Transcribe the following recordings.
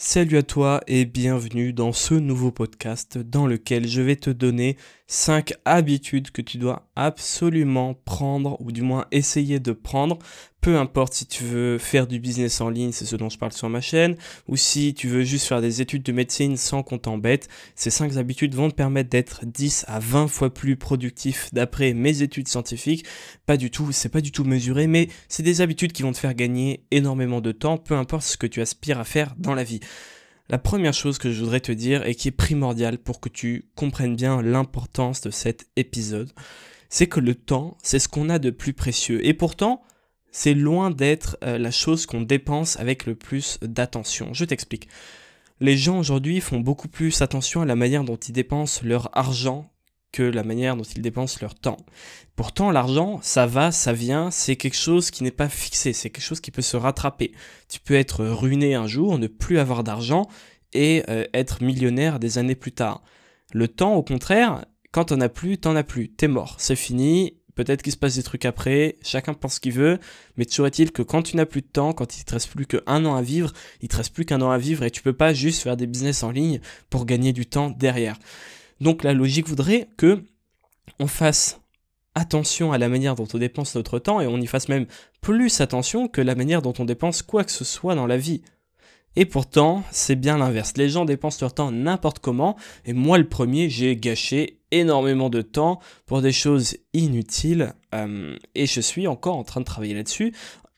Salut à toi et bienvenue dans ce nouveau podcast dans lequel je vais te donner 5 habitudes que tu dois absolument prendre ou du moins essayer de prendre. Peu importe si tu veux faire du business en ligne, c'est ce dont je parle sur ma chaîne, ou si tu veux juste faire des études de médecine sans qu'on t'embête, ces 5 habitudes vont te permettre d'être 10 à 20 fois plus productif d'après mes études scientifiques. Pas du tout, c'est pas du tout mesuré, mais c'est des habitudes qui vont te faire gagner énormément de temps, peu importe ce que tu aspires à faire dans la vie. La première chose que je voudrais te dire et qui est primordiale pour que tu comprennes bien l'importance de cet épisode, c'est que le temps, c'est ce qu'on a de plus précieux. Et pourtant, c'est loin d'être euh, la chose qu'on dépense avec le plus d'attention. Je t'explique. Les gens aujourd'hui font beaucoup plus attention à la manière dont ils dépensent leur argent que la manière dont ils dépensent leur temps. Pourtant, l'argent, ça va, ça vient, c'est quelque chose qui n'est pas fixé, c'est quelque chose qui peut se rattraper. Tu peux être ruiné un jour, ne plus avoir d'argent et euh, être millionnaire des années plus tard. Le temps, au contraire, quand t'en as plus, t'en as plus, t'es mort, c'est fini. Peut-être qu'il se passe des trucs après, chacun pense ce qu'il veut, mais toujours est-il que quand tu n'as plus de temps, quand il te reste plus qu'un an à vivre, il te reste plus qu'un an à vivre et tu peux pas juste faire des business en ligne pour gagner du temps derrière. Donc la logique voudrait que on fasse attention à la manière dont on dépense notre temps et on y fasse même plus attention que la manière dont on dépense quoi que ce soit dans la vie. Et pourtant, c'est bien l'inverse. Les gens dépensent leur temps n'importe comment, et moi le premier, j'ai gâché énormément de temps pour des choses inutiles, euh, et je suis encore en train de travailler là-dessus,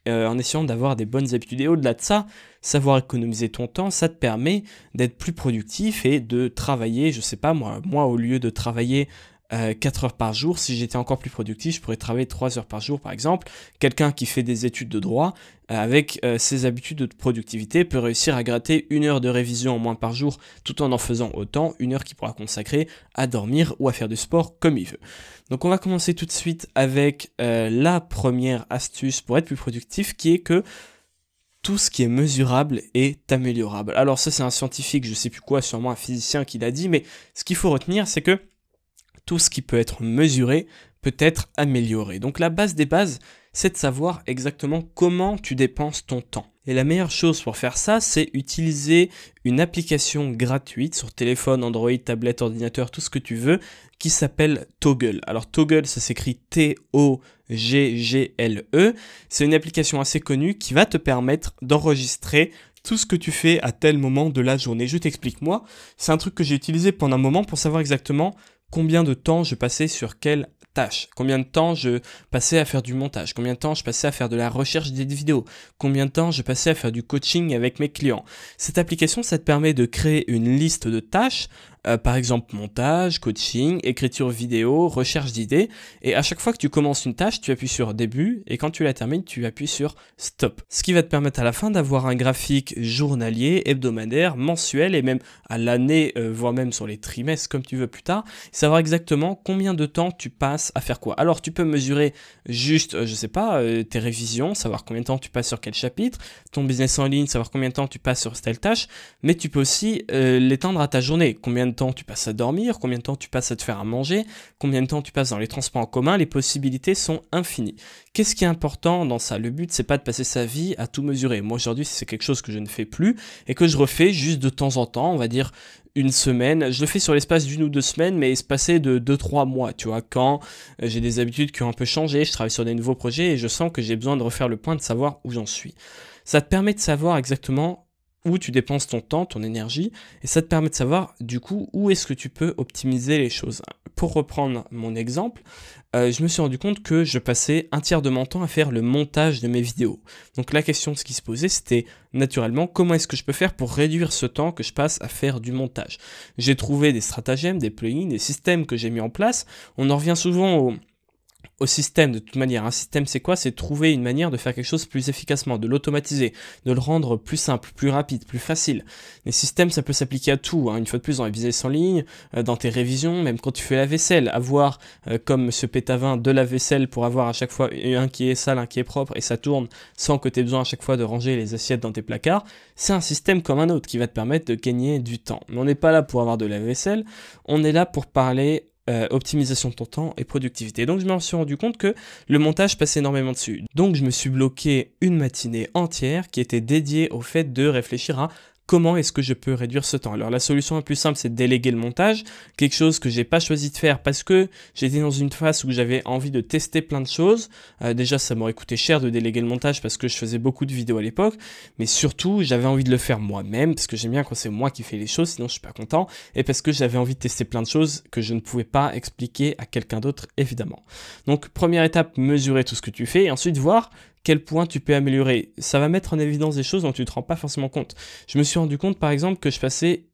euh, en essayant d'avoir des bonnes habitudes. Et au-delà de ça, savoir économiser ton temps, ça te permet d'être plus productif et de travailler, je sais pas moi, moi au lieu de travailler 4 euh, heures par jour, si j'étais encore plus productif, je pourrais travailler 3 heures par jour par exemple. Quelqu'un qui fait des études de droit, euh, avec ses habitudes de productivité, peut réussir à gratter une heure de révision en moins par jour, tout en en faisant autant, une heure qu'il pourra consacrer à dormir ou à faire du sport comme il veut. Donc on va commencer tout de suite avec la première astuce pour être plus productif, qui est que tout ce qui est mesurable est améliorable. Alors ça c'est un scientifique, je sais plus quoi, sûrement un physicien qui l'a dit, mais ce qu'il faut retenir c'est que tout ce qui peut être mesuré peut être amélioré. Donc la base des bases, c'est de savoir exactement comment tu dépenses ton temps. Et la meilleure chose pour faire ça, c'est utiliser une application gratuite sur téléphone, Android, tablette, ordinateur, tout ce que tu veux, qui s'appelle Toggle. Alors Toggle, ça s'écrit T-O-G-G-L-E. C'est une application assez connue qui va te permettre d'enregistrer tout ce que tu fais à tel moment de la journée. Je t'explique moi, c'est un truc que j'ai utilisé pendant un moment pour savoir exactement combien de temps je passais sur quelle tâche, combien de temps je passais à faire du montage, combien de temps je passais à faire de la recherche des vidéos, combien de temps je passais à faire du coaching avec mes clients? Cette application, ça te permet de créer une liste de tâches euh, par exemple montage, coaching, écriture vidéo, recherche d'idées. Et à chaque fois que tu commences une tâche, tu appuies sur début et quand tu la termines, tu appuies sur stop. Ce qui va te permettre à la fin d'avoir un graphique journalier, hebdomadaire, mensuel et même à l'année, euh, voire même sur les trimestres comme tu veux plus tard, savoir exactement combien de temps tu passes à faire quoi. Alors tu peux mesurer juste, euh, je sais pas, tes révisions, savoir combien de temps tu passes sur quel chapitre, ton business en ligne, savoir combien de temps tu passes sur telle tâche, mais tu peux aussi l'étendre à ta journée, combien de temps tu passes à dormir, combien de temps tu passes à te faire à manger, combien de temps tu passes dans les transports en commun, les possibilités sont infinies. Qu'est-ce qui est important dans ça? Le but c'est pas de passer sa vie à tout mesurer. Moi aujourd'hui c'est quelque chose que je ne fais plus et que je refais juste de temps en temps, on va dire une semaine. Je le fais sur l'espace d'une ou deux semaines, mais espacé de 2-3 mois, tu vois, quand euh, j'ai des habitudes qui ont un peu changé, je travaille sur des nouveaux projets et je sens que j'ai besoin de refaire le point, de savoir où j'en suis. Ça te permet de savoir exactement où tu dépenses ton temps, ton énergie, et ça te permet de savoir du coup où est-ce que tu peux optimiser les choses. Pour reprendre mon exemple, euh, je me suis rendu compte que je passais un tiers de mon temps à faire le montage de mes vidéos. Donc la question qui se posait, c'était naturellement comment est-ce que je peux faire pour réduire ce temps que je passe à faire du montage? J'ai trouvé des stratagèmes, des plugins, des systèmes que j'ai mis en place. On en revient souvent au au système de toute manière. Un système, c'est quoi? C'est trouver une manière de faire quelque chose plus efficacement, de l'automatiser, de le rendre plus simple, plus rapide, plus facile. Les systèmes, ça peut s'appliquer à tout. Hein. Une fois de plus, dans les business en ligne, euh, dans tes révisions, même quand tu fais la vaisselle. Avoir, euh, comme Monsieur Pétavin, de la vaisselle pour avoir à chaque fois un qui est sale, un qui est propre, et ça tourne sans que tu aies besoin à chaque fois de ranger les assiettes dans tes placards. C'est un système comme un autre qui va te permettre de gagner du temps. Mais on n'est pas là pour avoir de la vaisselle, on est là pour parler euh, optimisation de ton temps et productivité. Donc je me suis rendu compte que le montage passait énormément dessus. Donc je me suis bloqué une matinée entière qui était dédiée au fait de réfléchir à comment est-ce que je peux réduire ce temps? Alors la solution la plus simple, c'est de déléguer le montage, quelque chose que j'ai pas choisi de faire parce que j'étais dans une phase où j'avais envie de tester plein de choses. Euh, déjà, ça m'aurait coûté cher de déléguer le montage parce que je faisais beaucoup de vidéos à l'époque, mais surtout, j'avais envie de le faire moi-même parce que j'aime bien quand c'est moi qui fais les choses, sinon je suis pas content, et parce que j'avais envie de tester plein de choses que je ne pouvais pas expliquer à quelqu'un d'autre, évidemment. Donc, première étape, mesurer tout ce que tu fais, et ensuite voir quel point tu peux améliorer. Ça va mettre en évidence des choses dont tu ne te rends pas forcément compte. Je me suis rendu compte par exemple que je passais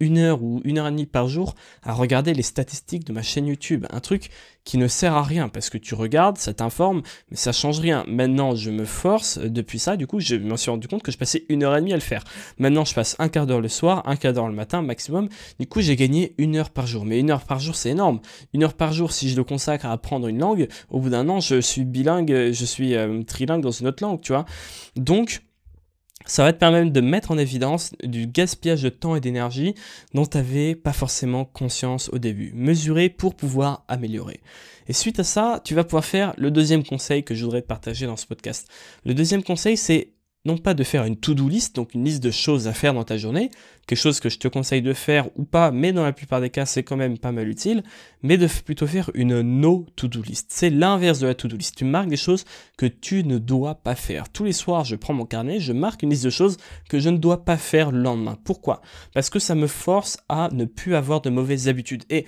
une heure ou une heure et demie par jour à regarder les statistiques de ma chaîne YouTube. Un truc qui ne sert à rien parce que tu regardes, ça t'informe, mais ça change rien. Maintenant, je me force euh, depuis ça. Du coup, je me suis rendu compte que je passais une heure et demie à le faire. Maintenant, je passe un quart d'heure le soir, un quart d'heure le matin maximum. Du coup, j'ai gagné une heure par jour. Mais une heure par jour, c'est énorme. Une heure par jour, si je le consacre à apprendre une langue, au bout d'un an, je suis bilingue, je suis euh, trilingue dans une autre langue, tu vois. Donc, ça va te permettre de mettre en évidence du gaspillage de temps et d'énergie dont tu n'avais pas forcément conscience au début. Mesurer pour pouvoir améliorer. Et suite à ça, tu vas pouvoir faire le deuxième conseil que je voudrais te partager dans ce podcast. Le deuxième conseil, c'est non pas de faire une to-do list, donc une liste de choses à faire dans ta journée, quelque chose que je te conseille de faire ou pas, mais dans la plupart des cas c'est quand même pas mal utile, mais de plutôt faire une no to-do list. C'est l'inverse de la to-do list. Tu marques des choses que tu ne dois pas faire. Tous les soirs, je prends mon carnet, je marque une liste de choses que je ne dois pas faire le lendemain. Pourquoi? Parce que ça me force à ne plus avoir de mauvaises habitudes. Et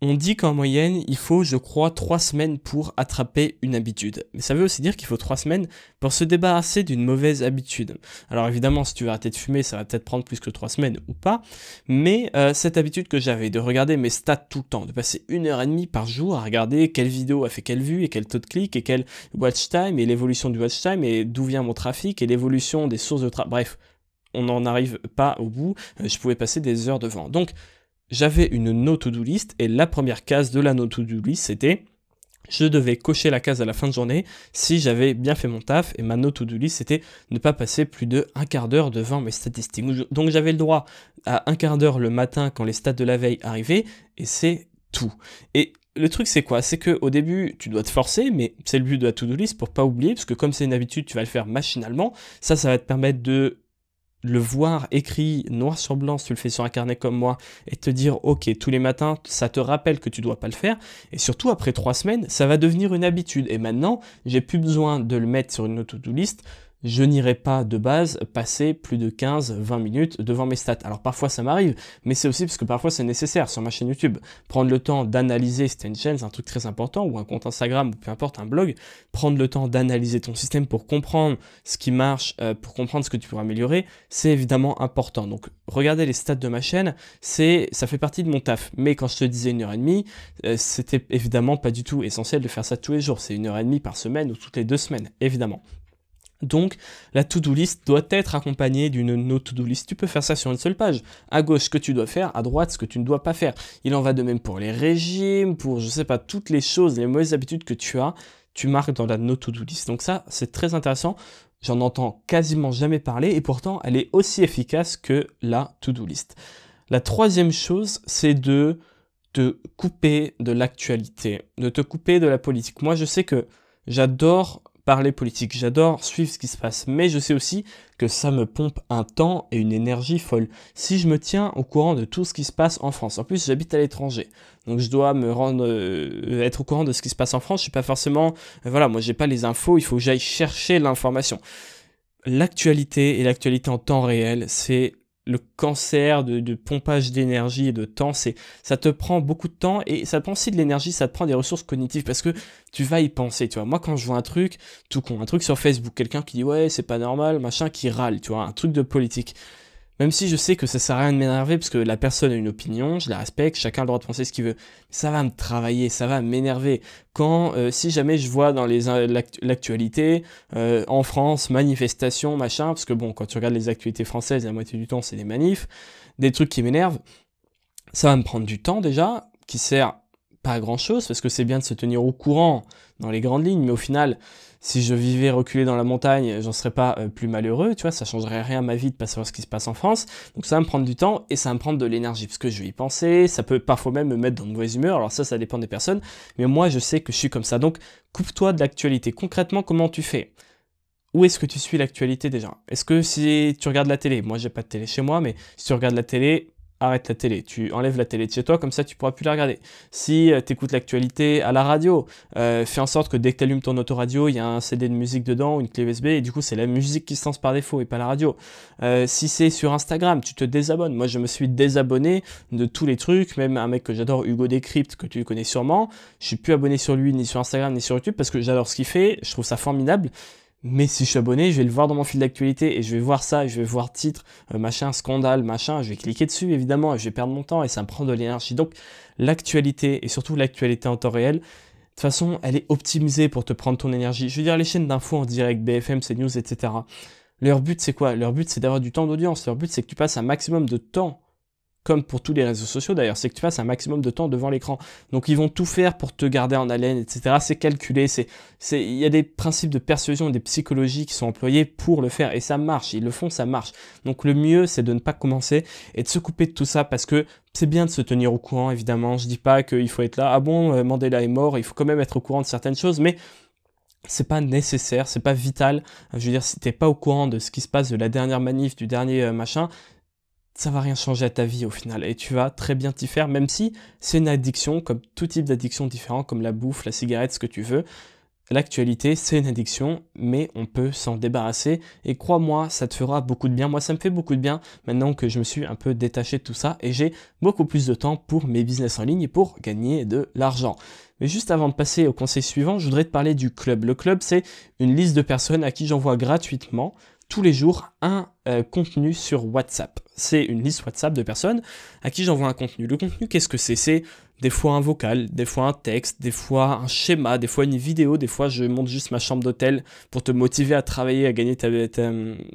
on dit qu'en moyenne, il faut, je crois, trois semaines pour attraper une habitude. Mais ça veut aussi dire qu'il faut trois semaines pour se débarrasser d'une mauvaise habitude. Alors évidemment, si tu veux arrêter de fumer, ça va peut-être prendre plus que trois semaines ou pas. Mais euh, cette habitude que j'avais de regarder mes stats tout le temps, de passer une heure et demie par jour à regarder quelle vidéo a fait quelle vue et quel taux de clic et quel watch time et l'évolution du watch time et d'où vient mon trafic et l'évolution des sources de trafic. Bref, on n'en arrive pas au bout. Euh, je pouvais passer des heures devant. Donc j'avais une no to-do list et la première case de la no to-do list c'était je devais cocher la case à la fin de journée si j'avais bien fait mon taf et ma no to-do list c'était ne pas passer plus de un quart d'heure devant mes statistiques. Donc j'avais le droit à un quart d'heure le matin quand les stats de la veille arrivaient et c'est tout. Et le truc c'est quoi? C'est que au début tu dois te forcer, mais c'est le but de la to-do list pour pas oublier, parce que comme c'est une habitude, tu vas le faire machinalement. Ça, ça va te permettre de le voir écrit noir sur blanc si tu le fais sur un carnet comme moi et te dire ok tous les matins ça te rappelle que tu dois pas le faire et surtout après trois semaines ça va devenir une habitude. Et maintenant j'ai plus besoin de le mettre sur une auto-do list je n'irai pas de base passer plus de 15-20 minutes devant mes stats. Alors parfois ça m'arrive, mais c'est aussi parce que parfois c'est nécessaire sur ma chaîne YouTube. Prendre le temps d'analyser, c'est une chaîne, c'est un truc très important, ou un compte Instagram, ou peu importe, un blog, prendre le temps d'analyser ton système pour comprendre ce qui marche, euh, pour comprendre ce que tu pourras améliorer, c'est évidemment important. Donc regarder les stats de ma chaîne, ça fait partie de mon taf. Mais quand je te disais une heure et demie, euh, c'était évidemment pas du tout essentiel de faire ça tous les jours. C'est une heure et demie par semaine ou toutes les deux semaines, évidemment. Donc, la to-do list doit être accompagnée d'une no to-do list. Tu peux faire ça sur une seule page. À gauche, ce que tu dois faire, à droite, ce que tu ne dois pas faire. Il en va de même pour les régimes, pour, je sais pas, toutes les choses, les mauvaises habitudes que tu as, tu marques dans la no to-do list. Donc ça, c'est très intéressant. J'en entends quasiment jamais parler et pourtant, elle est aussi efficace que la to-do list. La troisième chose, c'est de te couper de l'actualité, de te couper de la politique. Moi, je sais que j'adore parler politique. J'adore suivre ce qui se passe, mais je sais aussi que ça me pompe un temps et une énergie folle. Si je me tiens au courant de tout ce qui se passe en France, en plus j'habite à l'étranger, donc je dois me rendre, euh, être au courant de ce qui se passe en France. Je suis pas forcément, euh, voilà, moi j'ai pas les infos, il faut que j'aille chercher l'information. L'actualité et l'actualité en temps réel, c'est le cancer de, pompage d'énergie et de temps, c'est ça te prend beaucoup de temps et ça te prend aussi de l'énergie, ça te prend des ressources cognitives parce que tu vas y penser, tu vois. Moi quand je vois un truc, tout con, un truc sur Facebook, quelqu'un qui dit ouais c'est pas normal, machin, qui râle, tu vois, un truc de politique. Même si je sais que ça sert à rien de m'énerver parce que la personne a une opinion, je la respecte, chacun a le droit de penser ce qu'il veut. Ça va me travailler, ça va m'énerver. Quand, euh, si jamais je vois dans les l'actualité euh, en France manifestation machin, parce que bon, quand tu regardes les actualités françaises, la moitié du temps c'est des manifs, des trucs qui m'énervent, ça va me prendre du temps déjà, qui sert pas à grand chose parce que c'est bien de se tenir au courant dans les grandes lignes, mais au final si je vivais reculé dans la montagne, j'en serais pas euh, plus malheureux, tu vois, ça changerait rien à ma vie de pas savoir ce qui se passe en France. Donc ça va me prendre du temps et ça va me prendre de l'énergie parce que je vais y penser, ça peut parfois même me mettre dans de mauvaise humeur. Alors ça, ça dépend des personnes, mais moi je sais que je suis comme ça. Donc coupe-toi de l'actualité. Concrètement, comment tu fais? Où est-ce que tu suis l'actualité déjà? Est-ce que si tu regardes la télé, moi j'ai pas de télé chez moi, mais si tu regardes la télé, arrête la télé, tu enlèves la télé de chez toi, comme ça tu pourras plus la regarder. Si euh, tu écoutes l'actualité à la radio, euh, fais en sorte que dès que tu allumes ton autoradio, il y a un CD de musique dedans ou une clé USB, et du coup c'est la musique qui se lance par défaut et pas la radio. Euh, si c'est sur Instagram, tu te désabonnes. Moi je me suis désabonné de tous les trucs, même un mec que j'adore, Hugo Décrypte, que tu connais sûrement, je suis plus abonné sur lui, ni sur Instagram, ni sur YouTube, parce que j'adore ce qu'il fait, je trouve ça formidable, mais si je suis abonné, je vais le voir dans mon fil d'actualité et je vais voir ça, je vais voir titre, euh, machin, scandale, machin, je vais cliquer dessus évidemment et je vais perdre mon temps et ça me prend de l'énergie. Donc l'actualité et surtout l'actualité en temps réel, de toute façon, elle est optimisée pour te prendre ton énergie. Je veux dire, les chaînes d'infos en direct, BFM, CNews, etc. Leur but, c'est quoi? Leur but, c'est d'avoir du temps d'audience. Leur but, c'est que tu passes un maximum de temps comme pour tous les réseaux sociaux d'ailleurs, c'est que tu passes un maximum de temps devant l'écran. Donc ils vont tout faire pour te garder en haleine, etc. C'est calculé, c'est, c'est, il y a des principes de persuasion, des psychologies qui sont employés pour le faire et ça marche. Ils le font, ça marche. Donc le mieux, c'est de ne pas commencer et de se couper de tout ça parce que c'est bien de se tenir au courant, évidemment. Je dis pas qu'il faut être là, ah bon, euh, Mandela est mort, il faut quand même être au courant de certaines choses, mais c'est pas nécessaire, c'est pas vital. Je veux dire, si t'es pas au courant de ce qui se passe de la dernière manif, du dernier euh, machin, ça va rien changer à ta vie au final et tu vas très bien t'y faire même si c'est une addiction comme tout type d'addiction différent comme la bouffe, la cigarette, ce que tu veux. L'actualité, c'est une addiction, mais on peut s'en débarrasser. Et crois-moi, ça te fera beaucoup de bien. Moi, ça me fait beaucoup de bien maintenant que je me suis un peu détaché de tout ça et j'ai beaucoup plus de temps pour mes business en ligne et pour gagner de l'argent. Mais juste avant de passer au conseil suivant, je voudrais te parler du club. Le club, c'est une liste de personnes à qui j'envoie gratuitement tous les jours un euh, contenu sur WhatsApp. C'est une liste WhatsApp de personnes à qui j'envoie un contenu. Le contenu, qu'est-ce que c'est? C'est des fois un vocal, des fois un texte, des fois un schéma, des fois une vidéo, des fois je monte juste ma chambre d'hôtel pour te motiver à travailler, à gagner ta,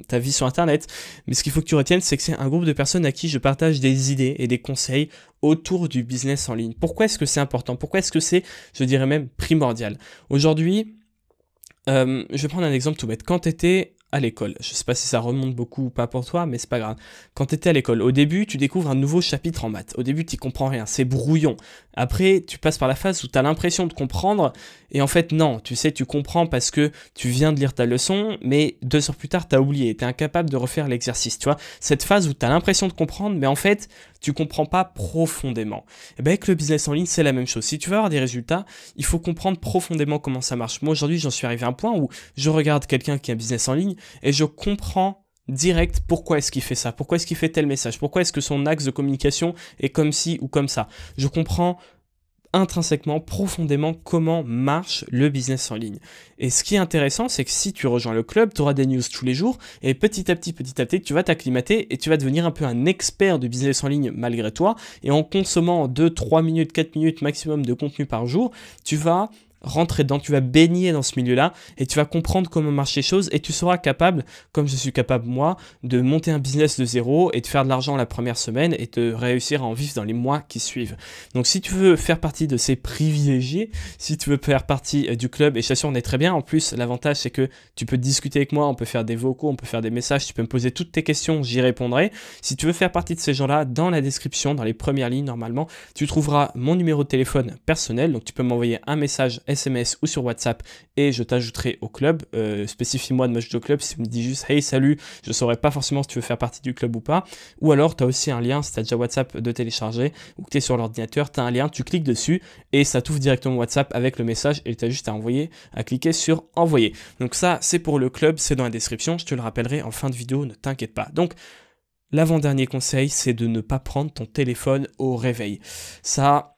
ta vie sur Internet. Mais ce qu'il faut que tu retiennes, c'est que c'est un groupe de personnes à qui je partage des idées et des conseils autour du business en ligne. Pourquoi est-ce que c'est important? Pourquoi est-ce que c'est, je dirais même, primordial? Aujourd'hui, euh, je vais prendre un exemple tout bête. Quand tu étais à l'école. Je sais pas si ça remonte beaucoup ou pas pour toi, mais c'est pas grave. Quand tu à l'école, au début, tu découvres un nouveau chapitre en maths. Au début, tu comprends rien, c'est brouillon. Après, tu passes par la phase où tu as l'impression de comprendre, et en fait, non, tu sais, tu comprends parce que tu viens de lire ta leçon, mais deux heures plus tard, tu as oublié, tu es incapable de refaire l'exercice, tu vois. Cette phase où tu as l'impression de comprendre, mais en fait, tu comprends pas profondément. Et eh bien avec le business en ligne, c'est la même chose. Si tu veux avoir des résultats, il faut comprendre profondément comment ça marche. Moi aujourd'hui, j'en suis arrivé à un point où je regarde quelqu'un qui a un business en ligne et je comprends direct pourquoi est-ce qu'il fait ça, pourquoi est-ce qu'il fait tel message, pourquoi est-ce que son axe de communication est comme ci ou comme ça. Je comprends intrinsèquement, profondément comment marche le business en ligne. Et ce qui est intéressant, c'est que si tu rejoins le club, tu auras des news tous les jours et petit à petit, petit à petit, tu vas t'acclimater et tu vas devenir un peu un expert du business en ligne malgré toi. Et en consommant 2, 3 minutes, 4 minutes maximum de contenu par jour, tu vas rentrer dedans, tu vas baigner dans ce milieu-là et tu vas comprendre comment marchent les choses et tu seras capable, comme je suis capable moi, de monter un business de zéro et de faire de l'argent la première semaine et de réussir à en vivre dans les mois qui suivent. Donc si tu veux faire partie de ces privilégiés, si tu veux faire partie euh, du club, et je t'assure on est très bien, en plus l'avantage c'est que tu peux discuter avec moi, on peut faire des vocaux, on peut faire des messages, tu peux me poser toutes tes questions, j'y répondrai. Si tu veux faire partie de ces gens-là, dans la description, dans les premières lignes normalement, tu trouveras mon numéro de téléphone personnel, donc tu peux m'envoyer un message SMS ou sur WhatsApp et je t'ajouterai au club. Euh, spécifie-moi de m'ajouter au club si tu me dis juste hey salut, je saurais pas forcément si tu veux faire partie du club ou pas. Ou alors tu as aussi un lien, si tu as déjà WhatsApp de télécharger ou que tu es sur l'ordinateur, tu as un lien, tu cliques dessus et ça t'ouvre directement WhatsApp avec le message et tu as juste à envoyer, à cliquer sur envoyer. Donc ça c'est pour le club, c'est dans la description, je te le rappellerai en fin de vidéo, ne t'inquiète pas. Donc L'avant-dernier conseil, c'est de ne pas prendre ton téléphone au réveil. Ça,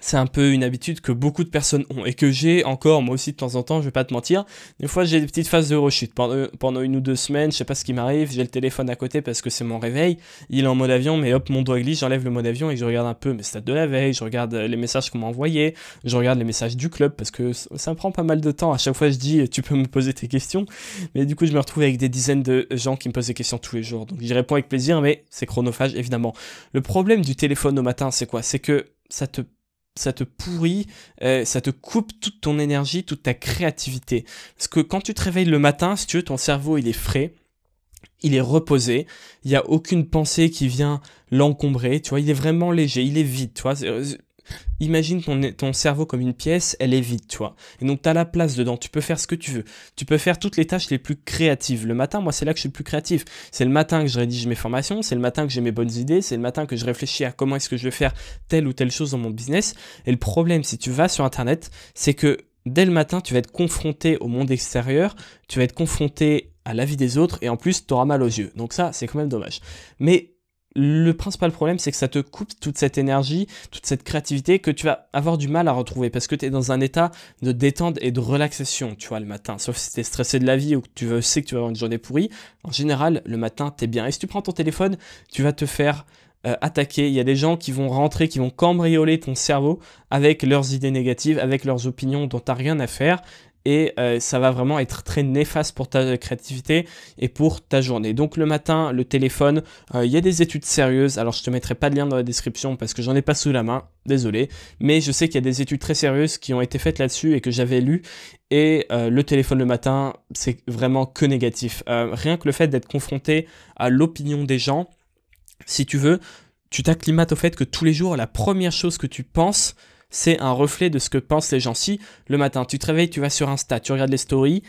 c'est un peu une habitude que beaucoup de personnes ont et que j'ai encore moi aussi de temps en temps, je vais pas te mentir. Des fois j'ai des petites phases de rechute pendant, pendant une ou deux semaines, je sais pas ce qui m'arrive, j'ai le téléphone à côté parce que c'est mon réveil, il est en mode avion, mais hop mon doigt glisse, j'enlève le mode avion et je regarde un peu mes stats de la veille, je regarde les messages qu'on m'a envoyés, je regarde les messages du club parce que ça me prend pas mal de temps. À chaque fois je dis tu peux me poser tes questions, mais du coup je me retrouve avec des dizaines de gens qui me posent des questions tous les jours, donc j'y réponds avec plaisir, mais c'est chronophage évidemment. Le problème du téléphone au matin c'est quoi? C'est que ça te ça te pourrit, euh, ça te coupe toute ton énergie, toute ta créativité. Parce que quand tu te réveilles le matin, si tu veux, ton cerveau il est frais, il est reposé, il n'y a aucune pensée qui vient l'encombrer, tu vois, il est vraiment léger, il est vide, tu vois. Imagine ton, ton cerveau comme une pièce, elle est vide, tu vois. Et donc tu as la place dedans, tu peux faire ce que tu veux. Tu peux faire toutes les tâches les plus créatives. Le matin, moi, c'est là que je suis le plus créatif. C'est le matin que je rédige mes formations, c'est le matin que j'ai mes bonnes idées, c'est le matin que je réfléchis à comment est-ce que je vais faire telle ou telle chose dans mon business. Et le problème, si tu vas sur Internet, c'est que dès le matin, tu vas être confronté au monde extérieur, tu vas être confronté à la vie des autres et en plus, tu auras mal aux yeux. Donc ça, c'est quand même dommage. Mais le principal problème, c'est que ça te coupe toute cette énergie, toute cette créativité que tu vas avoir du mal à retrouver parce que tu es dans un état de détente et de relaxation, tu vois, le matin. Sauf si tu es stressé de la vie ou que tu sais que tu vas avoir une journée pourrie. En général, le matin, tu es bien. Et si tu prends ton téléphone, tu vas te faire euh, attaquer. Il y a des gens qui vont rentrer, qui vont cambrioler ton cerveau avec leurs idées négatives, avec leurs opinions dont tu n'as rien à faire et euh, ça va vraiment être très néfaste pour ta créativité et pour ta journée. Donc le matin, le téléphone, euh, il y a des études sérieuses, alors je te mettrai pas de lien dans la description parce que j'en ai pas sous la main, désolé, mais je sais qu'il y a des études très sérieuses qui ont été faites là-dessus et que j'avais lu et euh, le téléphone le matin, c'est vraiment que négatif. rien que le fait d'être confronté à l'opinion des gens, si tu veux, tu t'acclimates au fait que tous les jours, la première chose que tu penses, c'est un reflet de ce que pensent les gens. Si le matin tu te réveilles, tu vas sur Insta, tu regardes les stories,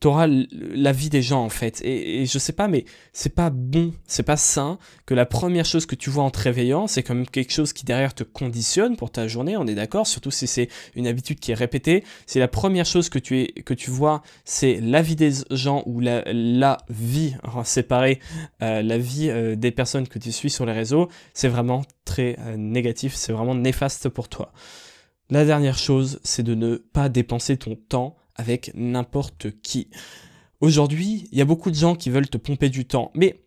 tu auras la vie des gens en fait. Et, je sais pas, mais c'est pas bon, c'est pas sain que la première chose que tu vois en te réveillant, c'est quand même quelque chose qui derrière te conditionne pour ta journée, on est d'accord, surtout si c'est une habitude qui est répétée. C'est la première chose que tu, es, que tu vois, c'est la vie des gens ou la, la vie séparée, euh, la vie euh, des personnes que tu suis sur les réseaux, c'est vraiment très euh, négatif, c'est vraiment néfaste pour toi. La dernière chose, c'est de ne pas dépenser ton temps avec n'importe qui. Aujourd'hui, il y a beaucoup de gens qui veulent te pomper du temps, mais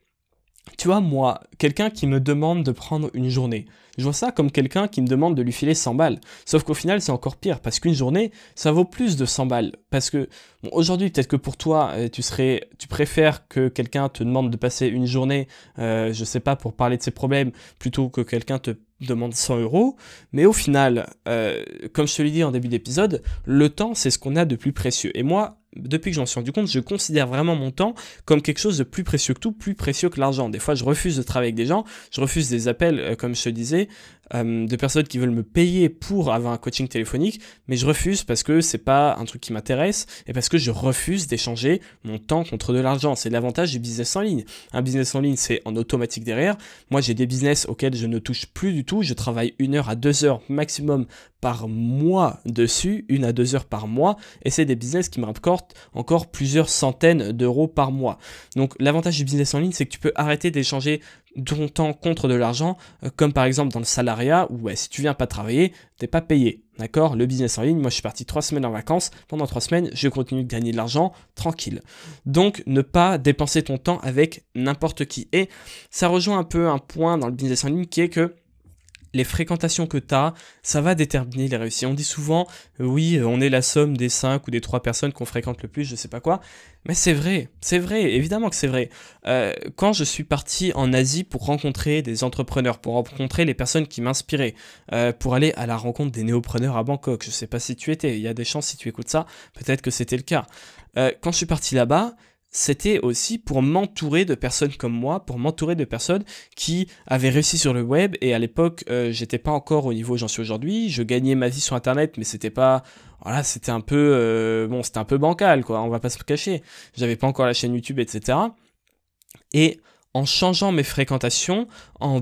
tu vois, moi, quelqu'un qui me demande de prendre une journée, je vois ça comme quelqu'un qui me demande de lui filer 100 balles. Sauf qu'au final, c'est encore pire, parce qu'une journée, ça vaut plus de 100 balles. Parce que, aujourd'hui, peut-être que pour toi, euh, tu serais, tu préfères que quelqu'un te demande de passer une journée, euh, je sais pas, pour parler de ses problèmes, plutôt que quelqu'un te demande 100 euros, mais au final, euh, comme je te l'ai dit en début d'épisode, le temps, c'est ce qu'on a de plus précieux. Et moi, depuis que j'en suis rendu compte, je considère vraiment mon temps comme quelque chose de plus précieux que tout, plus précieux que l'argent. Des fois, je refuse de travailler avec des gens, je refuse des appels, euh, comme je te disais, euh, de personnes qui veulent me payer pour avoir un coaching téléphonique, mais je refuse parce que c'est pas un truc qui m'intéresse et parce que je refuse d'échanger mon temps contre de l'argent. C'est l'avantage du business en ligne. Un business en ligne, c'est en automatique derrière. Moi, j'ai des business auxquels je ne touche plus du tout. Je travaille une heure à deux heures maximum par mois dessus, une à deux heures par mois, et c'est des business qui me rapportent encore plusieurs centaines d'euros par mois. Donc l'avantage du business en ligne, c'est que tu peux arrêter d'échanger ton temps contre de l'argent, euh, comme par exemple dans le salariat, où si tu viens pas travailler, t'es pas payé. D'accord? Le business en ligne, moi je suis parti trois semaines en vacances, pendant trois semaines, je continue de gagner de l'argent tranquille. Donc ne pas dépenser ton temps avec n'importe qui. Et ça rejoint un peu un point dans le business en ligne qui est que les fréquentations que tu as, ça va déterminer les réussites. On dit souvent, euh, oui, euh, on est la somme des 5 ou des 3 personnes qu'on fréquente le plus, je sais pas quoi. Mais c'est vrai, c'est vrai, évidemment que c'est vrai. Euh, quand je suis parti en Asie pour rencontrer des entrepreneurs, pour rencontrer les personnes qui m'inspiraient, pour aller à la rencontre des néopreneurs à Bangkok, je sais pas si tu étais, il y a des chances si tu écoutes ça, peut-être que c'était le cas. quand je suis parti là-bas, c'était aussi pour m'entourer de personnes comme moi, pour m'entourer de personnes qui avaient réussi sur le web. Et à l'époque, euh, j'étais pas encore au niveau où j'en suis aujourd'hui. Je gagnais ma vie sur Internet, mais c'était pas, voilà, c'était un peu, euh, bon, c'était un peu bancal, quoi. On va pas se le cacher. J'avais pas encore la chaîne YouTube, etc. Et en changeant mes fréquentations, en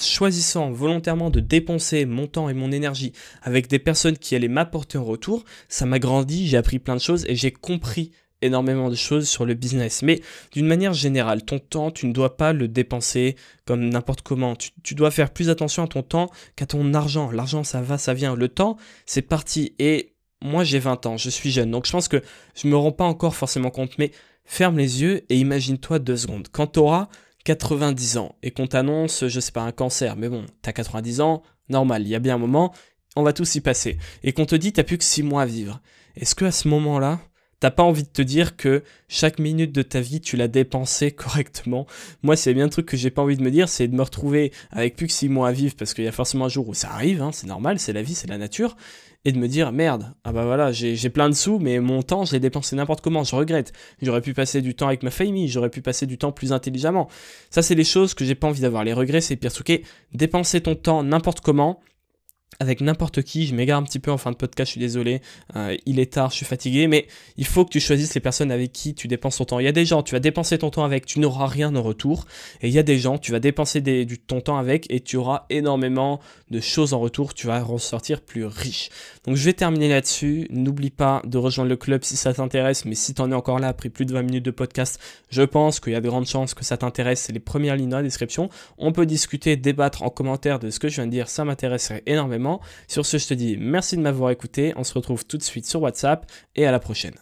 choisissant volontairement de dépenser mon temps et mon énergie avec des personnes qui allaient m'apporter en retour, ça m'a grandi, j'ai appris plein de choses et j'ai compris énormément de choses sur le business. Mais d'une manière générale, ton temps, tu ne dois pas le dépenser comme n'importe comment. Tu, dois faire plus attention à ton temps qu'à ton argent. L'argent, ça va, ça vient. Le temps, c'est parti. Et moi, j'ai 20 ans, je suis jeune. Donc je pense que je me rends pas encore forcément compte. Mais ferme les yeux et imagine-toi deux secondes. Quand tu auras 90 ans et qu'on t'annonce, je sais pas, un cancer, mais bon, tu as 90 ans, normal, il y a bien un moment, on va tous y passer. Et qu'on te dit, t'as plus que 6 mois à vivre. Est-ce que à ce moment-là, T'as pas envie de te dire que chaque minute de ta vie, tu l'as dépensé correctement. Moi, c'est bien un truc que j'ai pas envie de me dire, c'est de me retrouver avec plus que 6 mois à vivre, parce qu'il y a forcément un jour où ça arrive, hein, c'est normal, c'est la vie, c'est la nature, et de me dire, merde, ah bah voilà, j'ai plein de sous, mais mon temps, je l'ai dépensé n'importe comment, je regrette. J'aurais pu passer du temps avec ma famille, j'aurais pu passer du temps plus intelligemment. Ça, c'est les choses que j'ai pas envie d'avoir. Les regrets, c'est pire. Ok, dépenser ton temps n'importe comment, avec n'importe qui. Je m'égare un petit peu en fin de podcast, je suis désolé. Euh, il est tard, je suis fatigué, mais il faut que tu choisisses les personnes avec qui tu dépenses ton temps. Il y a des gens, tu vas dépenser ton temps avec, tu n'auras rien en retour. Et il y a des gens, tu vas dépenser du, ton temps avec et tu auras énormément de choses en retour. Tu vas ressortir plus riche. Donc je vais terminer là-dessus. N'oublie pas de rejoindre le club si ça t'intéresse. Mais si tu en es encore là après plus de 20 minutes de podcast, je pense qu'il y a de grandes chances que ça t'intéresse. C'est les premières lignes dans la description. On peut discuter, débattre en commentaire de ce que je viens de dire. Ça m'intéresserait Sur ce, je te dis merci de m'avoir écouté. On se retrouve tout de suite sur WhatsApp et à la prochaine.